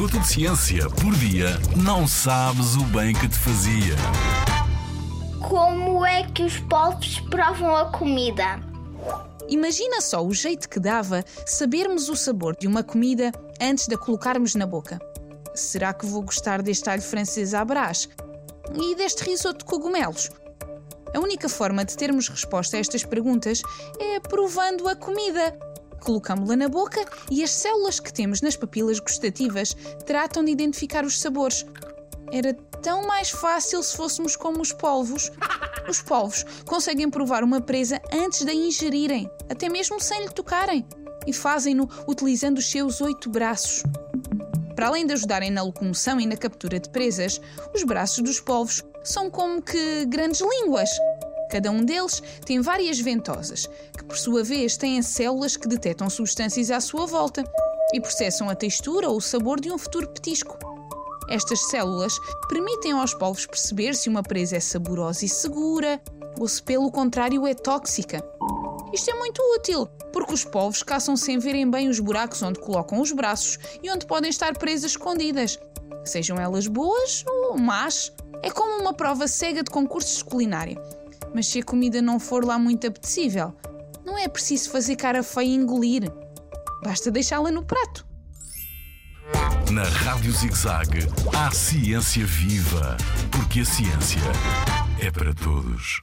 minuto de ciência por dia, não sabes o bem que te fazia. Como é que os polvos provam a comida? Imagina só o jeito que dava sabermos o sabor de uma comida antes de a colocarmos na boca. Será que vou gostar deste alho francês à brás? E deste risoto de cogumelos? A única forma de termos resposta a estas perguntas é provando a comida. Colocamos-la na boca e as células que temos nas papilas gustativas tratam de identificar os sabores. Era tão mais fácil se fôssemos como os polvos. Os polvos conseguem provar uma presa antes de a ingerirem, até mesmo sem lhe tocarem, e fazem-no utilizando os seus oito braços. Para além de ajudarem na locomoção e na captura de presas, os braços dos polvos são como que grandes línguas. Cada um deles tem várias ventosas, que por sua vez têm células que detectam substâncias à sua volta e processam a textura ou o sabor de um futuro petisco. Estas células permitem aos polvos perceber se uma presa é saborosa e segura ou se, pelo contrário, é tóxica. Isto é muito útil, porque os polvos caçam sem verem bem os buracos onde colocam os braços e onde podem estar presas escondidas, sejam elas boas ou más. É como uma prova cega de concursos de culinária. Mas se a comida não for lá muito apetecível, não é preciso fazer cara feia e engolir. Basta deixá-la no prato. Na Rádio ZigZag, há ciência viva, porque a ciência é para todos.